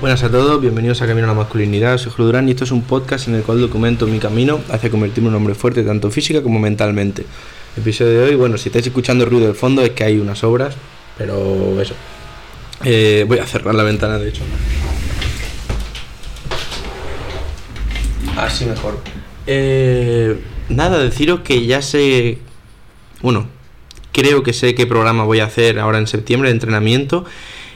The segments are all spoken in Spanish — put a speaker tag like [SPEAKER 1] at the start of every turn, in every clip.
[SPEAKER 1] Buenas a todos, bienvenidos a Camino a la Masculinidad. Soy Julio Durán y esto es un podcast en el cual documento mi camino hacia convertirme en un hombre fuerte tanto física como mentalmente. El episodio de hoy, bueno, si estáis escuchando ruido del fondo es que hay unas obras, pero eso. Eh, voy a cerrar la ventana, de hecho. Así mejor. Eh, nada, deciros que ya sé. Bueno, creo que sé qué programa voy a hacer ahora en septiembre de entrenamiento.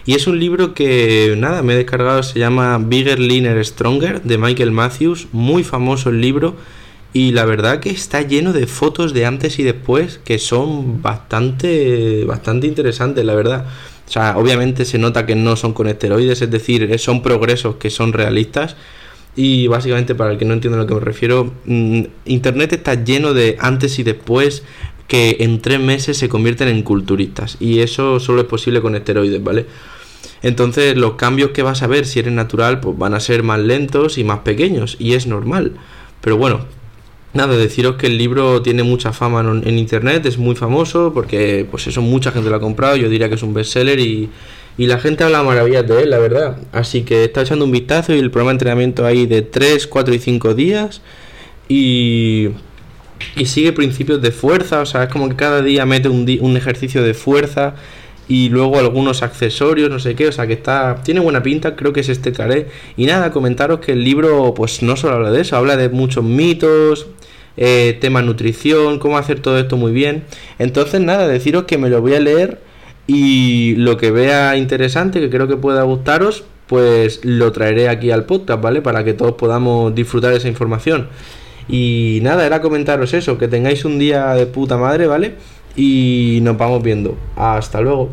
[SPEAKER 1] Y es un libro que, nada, me he descargado, se llama Bigger, Leaner, Stronger, de Michael Matthews, muy famoso el libro, y la verdad que está lleno de fotos de antes y después que son bastante, bastante interesantes, la verdad. O sea, obviamente se nota que no son con esteroides, es decir, son progresos que son realistas. Y básicamente, para el que no entienda a lo que me refiero, mm, Internet está lleno de antes y después que en tres meses se convierten en culturistas. Y eso solo es posible con esteroides, ¿vale? Entonces los cambios que vas a ver si eres natural pues van a ser más lentos y más pequeños y es normal. Pero bueno, nada, deciros que el libro tiene mucha fama en, internet, es muy famoso porque pues eso mucha gente lo ha comprado, yo diría que es un bestseller y, y la gente habla maravillas de él, la verdad. Así que está echando un vistazo y el programa de entrenamiento ahí de 3, 4 y 5 días y y sigue principios de fuerza, o sea, es como que cada día mete un, un ejercicio de fuerza y luego algunos accesorios, no sé qué, o sea que está, tiene buena pinta, creo que es este caré. Y nada, comentaros que el libro pues no solo habla de eso, habla de muchos mitos, eh, tema nutrición, cómo hacer todo esto muy bien. Entonces nada, deciros que me lo voy a leer y lo que vea interesante, que creo que pueda gustaros, pues lo traeré aquí al podcast, ¿vale? Para que todos podamos disfrutar esa información. Y nada, era comentaros eso, que tengáis un día de puta madre, ¿vale? Y nos vamos viendo. Hasta luego.